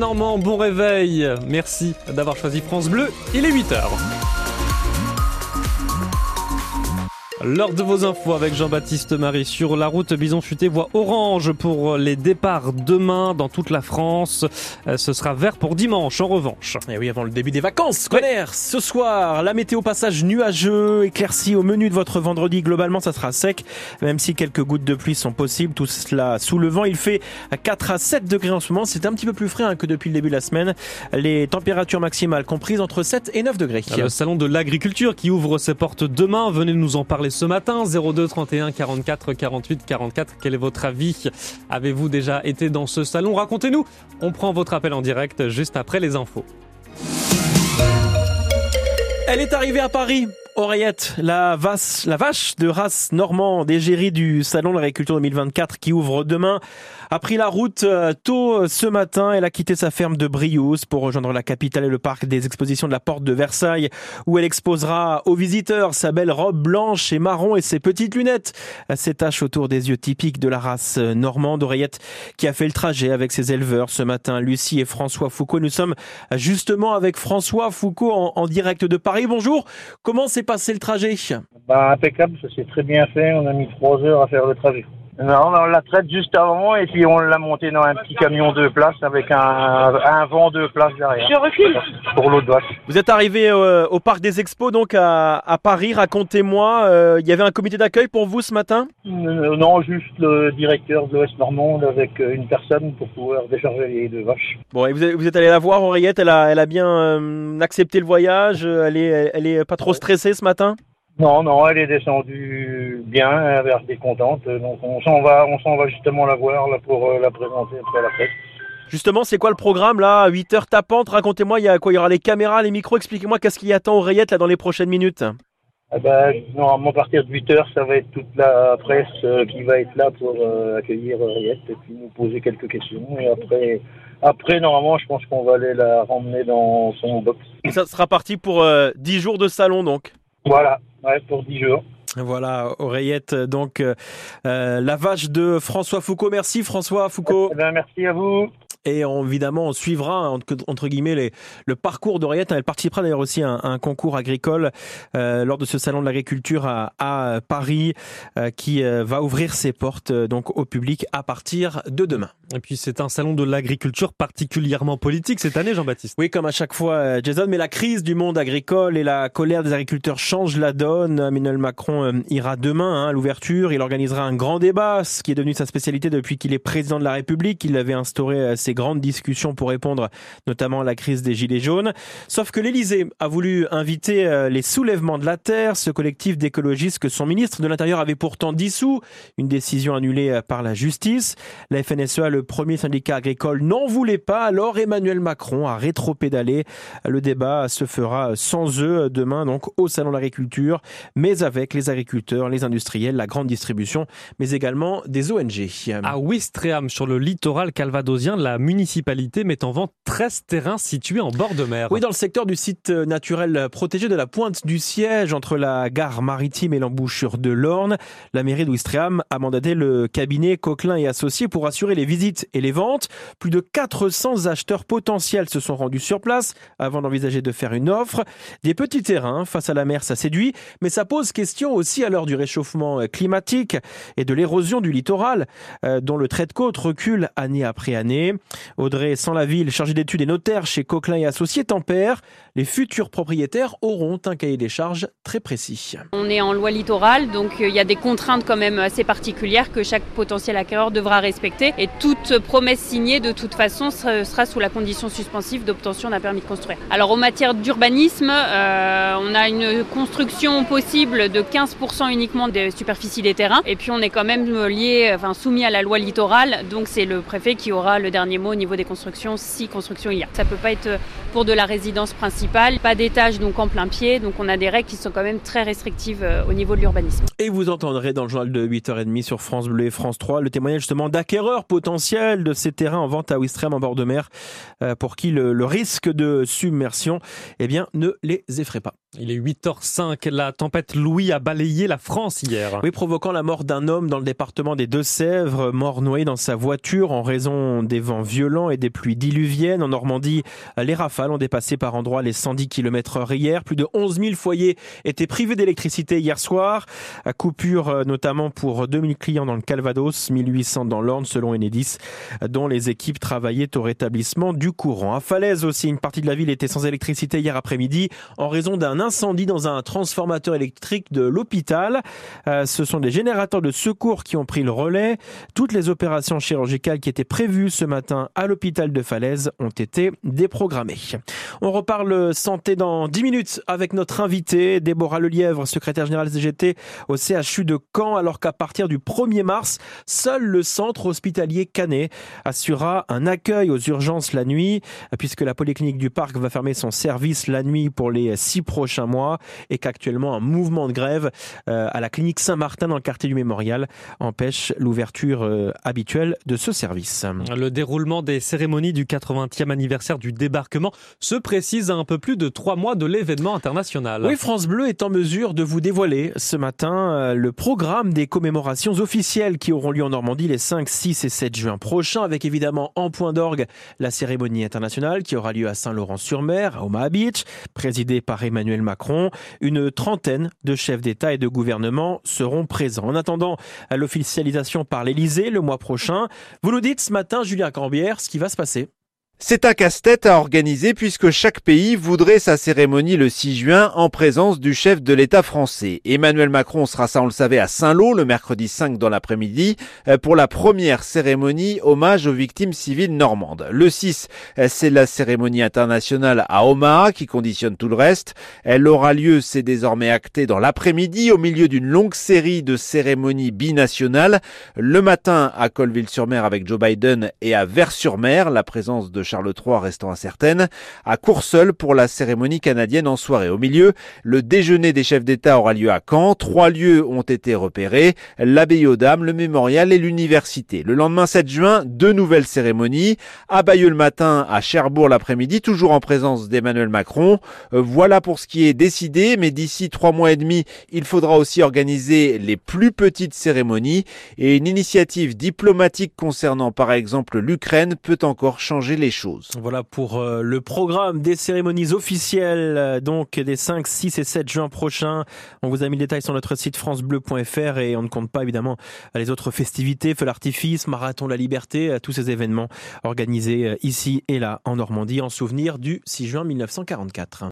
Normand, bon réveil. Merci d'avoir choisi France Bleu. Il est 8h. L'heure de vos infos avec Jean-Baptiste Marie sur la route Bison Futé voie orange pour les départs demain dans toute la France. Euh, ce sera vert pour dimanche en revanche. Et oui, avant le début des vacances scolaires. Ce soir, la météo passage nuageux, éclairci au menu de votre vendredi. Globalement, ça sera sec, même si quelques gouttes de pluie sont possibles. Tout cela sous le vent. Il fait 4 à 7 degrés en ce moment. C'est un petit peu plus frais hein, que depuis le début de la semaine. Les températures maximales comprises entre 7 et 9 degrés. Le salon de l'agriculture qui ouvre ses portes demain. Venez nous en parler ce matin 02 31 44 48 44. Quel est votre avis? Avez-vous déjà été dans ce salon? Racontez-nous. On prend votre appel en direct juste après les infos. Elle est arrivée à Paris. Oreillette, la, vache, de race normande égérie du Salon de l'agriculture 2024 qui ouvre demain, a pris la route euh, tôt euh, ce matin. Elle a quitté sa ferme de Briouze pour rejoindre la capitale et le parc des expositions de la Porte de Versailles où elle exposera aux visiteurs sa belle robe blanche et marron et ses petites lunettes. Ses taches autour des yeux typiques de la race normande. Oreillette qui a fait le trajet avec ses éleveurs ce matin, Lucie et François Foucault. Nous sommes justement avec François Foucault en, en direct de Paris. Bonjour. Comment s'est passé le trajet? Bah, impeccable, ça s'est très bien fait. On a mis trois heures à faire le trajet. Non, on la traite juste avant et puis on l'a monté dans un petit camion deux places avec un, un vent deux places derrière. Je recule. Pour l'autre vache. Vous êtes arrivé euh, au parc des expos donc à, à Paris. Racontez-moi, euh, il y avait un comité d'accueil pour vous ce matin? Euh, Non, juste le directeur de l'Ouest Normande avec euh, une personne pour pouvoir décharger les deux vaches. Bon, et vous êtes, vous êtes allé la voir, Henriette? Elle a, elle a bien euh, accepté le voyage. euh, Elle est, elle est pas trop stressée ce matin? Non, non, elle est descendue bien, elle était contente. Donc on s'en va, on s'en va justement la voir là pour euh, la présenter après la fête. Justement, c'est quoi le programme là 8 heures tapantes. Racontez-moi, il y a quoi? Il y aura les caméras, les micros? Expliquez-moi qu'est-ce qui attend Henriette là dans les prochaines minutes. Eh ben, normalement, à partir de 8 heures, ça va être toute la presse euh, qui va être là pour euh, accueillir Henriette et puis nous poser quelques questions. Et après, après normalement, je pense qu'on va aller la ramener dans son box. Et ça sera parti pour euh, 10 jours de salon donc. Voilà, ouais, pour 10 jours. Voilà, Oreillette, donc euh, euh, la vache de François Foucault. Merci François Foucault. Eh ben, merci à vous. Et on- évidemment, on suivra entre, entre guillemets les, le parcours d'Oreillette. Elle participera d'ailleurs aussi à un, un concours agricole euh, lors de ce salon de l'agriculture à, à Paris euh, qui euh, va ouvrir ses portes euh, donc au public à partir de demain. Et puis c'est un salon de l'agriculture particulièrement politique cette année, Jean-Baptiste. Oui, comme à chaque fois, euh, Jason, mais la crise du monde agricole et la colère des agriculteurs changent la donne. Emmanuel Macron ira demain hein, à l'ouverture. Il organisera un grand débat, ce qui est devenu sa spécialité depuis qu'il est président de la République. Il avait instauré euh, ces grandes discussions pour répondre notamment à la crise des Gilets jaunes. Sauf que l'Élysée a voulu inviter euh, les soulèvements de la terre, ce collectif d'écologistes que son ministre de l'Intérieur avait pourtant dissous. Une décision annulée euh, par la justice. La FNSEA, le premier syndicat agricole, n'en voulait pas. Alors Emmanuel Macron a rétro-pédalé. Le débat se fera sans eux demain, donc au Salon de l'agriculture, mais avec les agriculteurs, les industriels, la grande distribution, mais également des ONG. À Ouistreham, sur le littoral calvadosien, la municipalité met en vente 13 terrains situés en bord de mer. Oui, dans le secteur du site naturel protégé de la Pointe du Siège, entre la gare maritime et l'embouchure de l'Orne, la mairie d'Ouistreham a mandaté le cabinet Coquelin et Associés pour assurer les visites et les ventes. Plus de 400 acheteurs potentiels se sont rendus sur place avant d'envisager de faire une offre. Des petits terrains face à la mer, ça séduit, mais ça pose question aussi à l'heure du réchauffement climatique et de l'érosion du littoral, euh, dont le trait de côte recule année après année. Audrey Sans-la-Ville, chargée d'études et notaire chez Coquelin et Associés, tempère. Les futurs propriétaires auront un cahier des charges très précis. On est en loi littorale, donc euh, il y a des contraintes quand même assez particulières que chaque potentiel acquéreur devra respecter. Et toute promesse signée, de toute façon, sera sera sous la condition suspensive d'obtention d'un permis de construire. Alors en matière d'urbanisme, euh, on a une construction possible de 15% uniquement des superficies des terrains. Et puis on est quand même lié, enfin soumis à la loi littorale, donc c'est le préfet qui aura le dernier au niveau des constructions, si construction il y a. Ça peut pas être pour de la résidence principale, pas d'étage donc en plein pied, donc on a des règles qui sont quand même très restrictives euh, au niveau de l'urbanisme. Et vous entendrez dans le journal de 8h30 sur France Bleu et France 3 le témoignage justement d'acquéreurs potentiels de ces terrains en vente à Ouistreham en bord de mer euh, pour qui le, le risque de submersion eh bien, ne les effraie pas. Il est 8h05. La tempête Louis a balayé la France hier. Oui, provoquant la mort d'un homme dans le département des Deux-Sèvres, mort noyé dans sa voiture en raison des vents violents et des pluies diluviennes. En Normandie, les rafales ont dépassé par endroits les 110 km heure hier. Plus de 11 000 foyers étaient privés d'électricité hier soir. À coupure euh, notamment pour 2000 clients dans le Calvados, 1800 dans l'Orne selon Enedis, dont les équipes travaillaient au rétablissement du courant. À Falaise aussi, une partie de la ville était sans électricité hier après-midi en raison d'un incendie dans un transformateur électrique de l'hôpital. Euh, ce sont des générateurs de secours qui ont pris le relais. Toutes les opérations chirurgicales qui étaient prévues ce matin à l'hôpital de Falaise ont été déprogrammées. On reparle santé dans 10 minutes avec notre invité, Déborah Lelièvre, secrétaire générale CGT au CHU de Caen, alors qu'à partir du 1er mars, seul le centre hospitalier Canet assurera un accueil aux urgences la nuit, puisque la polyclinique du parc va fermer son service la nuit pour les six prochains mois et qu'actuellement un mouvement de grève euh, à la clinique Saint-Martin dans le quartier du Mémorial empêche l'ouverture euh, habituelle de ce service. Le déroulement des cérémonies du 80e anniversaire du débarquement se précise à un peu plus de trois mois de l'événement international. Oui, France Bleu est en mesure de vous dévoiler ce matin euh, le programme des commémorations officielles qui auront lieu en Normandie les 5, 6 et 7 juin prochains, avec évidemment en point d'orgue la cérémonie internationale qui aura lieu à Saint-Laurent-sur-Mer, à Omaha Beach, présidée par Emmanuel Macron. Une trentaine de chefs d'État et de gouvernement seront présents. En attendant l'officialisation par l'Élysée le mois prochain, vous nous dites ce matin, Julien Cambière, ce qui va se passer. C'est un casse-tête à organiser puisque chaque pays voudrait sa cérémonie le 6 juin en présence du chef de l'État français. Emmanuel Macron sera ça, on le savait, à Saint-Lô le mercredi 5 dans l'après-midi euh, pour la première cérémonie hommage aux victimes civiles normandes. Le 6, euh, c'est la cérémonie internationale à Omaha qui conditionne tout le reste. Elle aura lieu, c'est désormais acté, dans l'après-midi au milieu d'une longue série de cérémonies binationales. Le matin à Colville-sur-Mer avec Joe Biden et à Vers-sur-Mer, la présence de Charles III restant incertaine, à Courseul pour la cérémonie canadienne en soirée. Au milieu, le déjeuner des chefs d'État aura lieu à Caen. Trois lieux ont été repérés, l'abbaye aux Dames, le mémorial et l'université. Le lendemain 7 juin, deux nouvelles cérémonies. À Bayeux le matin, à Cherbourg l'après-midi, toujours en présence d'Emmanuel Macron. Euh, voilà pour ce qui est décidé, mais d'ici trois mois et demi, il faudra aussi organiser les plus petites cérémonies et une initiative diplomatique concernant par exemple l'Ukraine peut encore changer les choses. Voilà pour euh, le programme des cérémonies officielles, euh, donc des 5, 6 et 7 juin prochains. On vous a mis le détail sur notre site francebleu.fr et on ne compte pas évidemment les autres festivités, feu l'artifice, marathon la liberté, euh, tous ces événements organisés ici et là en Normandie en souvenir du 6 juin 1944.